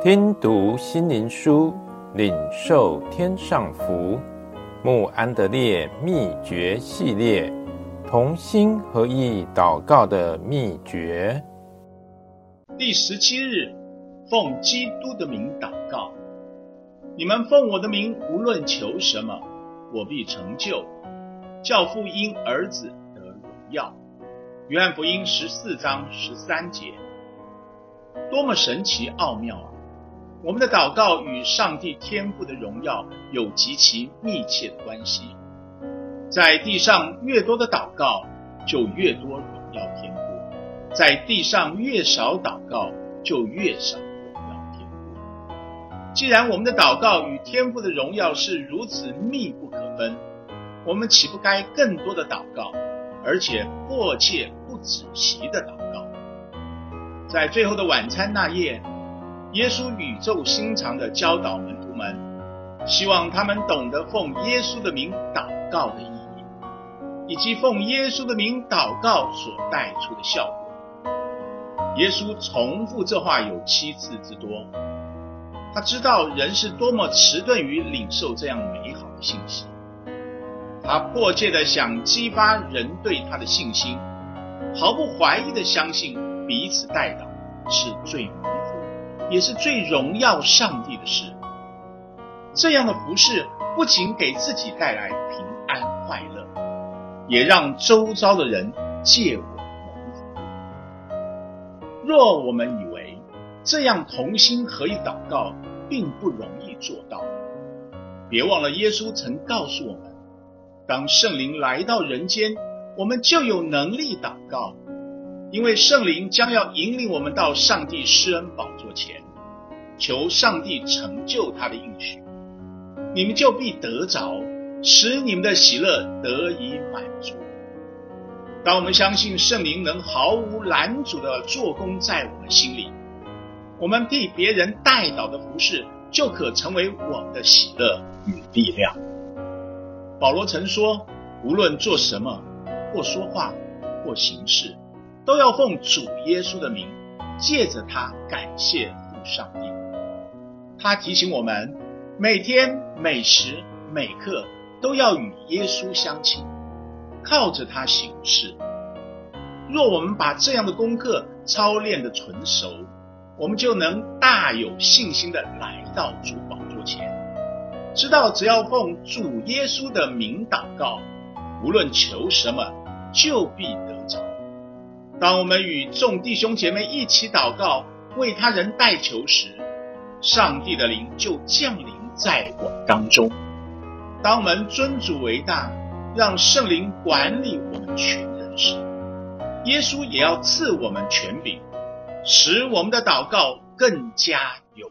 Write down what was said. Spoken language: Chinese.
听读心灵书，领受天上福。穆安德烈秘诀系列，同心合意祷告的秘诀。第十七日，奉基督的名祷告。你们奉我的名无论求什么，我必成就。教父因儿子得荣耀。约翰福音十四章十三节。多么神奇奥妙啊！我们的祷告与上帝天赋的荣耀有极其密切的关系。在地上越多的祷告，就越多荣耀天父；在地上越少祷告，就越少荣耀天父。既然我们的祷告与天赋的荣耀是如此密不可分，我们岂不该更多的祷告，而且迫切不止息的祷告？在最后的晚餐那夜。耶稣语重心长地教导门徒们，希望他们懂得奉耶稣的名祷告的意义，以及奉耶稣的名祷告所带出的效果。耶稣重复这话有七次之多。他知道人是多么迟钝于领受这样美好的信息，他迫切地想激发人对他的信心，毫不怀疑地相信彼此代祷是最美。也是最荣耀上帝的事。这样的服饰不仅给自己带来平安快乐，也让周遭的人借我蒙福。若我们以为这样同心合意祷告并不容易做到，别忘了耶稣曾告诉我们：当圣灵来到人间，我们就有能力祷告。因为圣灵将要引领我们到上帝施恩宝座前，求上帝成就他的应许，你们就必得着，使你们的喜乐得以满足。当我们相信圣灵能毫无拦阻地做工在我们心里，我们替别人代祷的服事就可成为我们的喜乐与力量。保罗曾说：无论做什么，或说话，或行事。都要奉主耶稣的名，借着他感谢父上帝。他提醒我们，每天每时每刻都要与耶稣相亲，靠着他行事。若我们把这样的功课操练得纯熟，我们就能大有信心地来到主宝座前，知道只要奉主耶稣的名祷告，无论求什么，就必得。当我们与众弟兄姐妹一起祷告，为他人代求时，上帝的灵就降临在我们当中。当我们尊主为大，让圣灵管理我们全人时，耶稣也要赐我们权柄，使我们的祷告更加有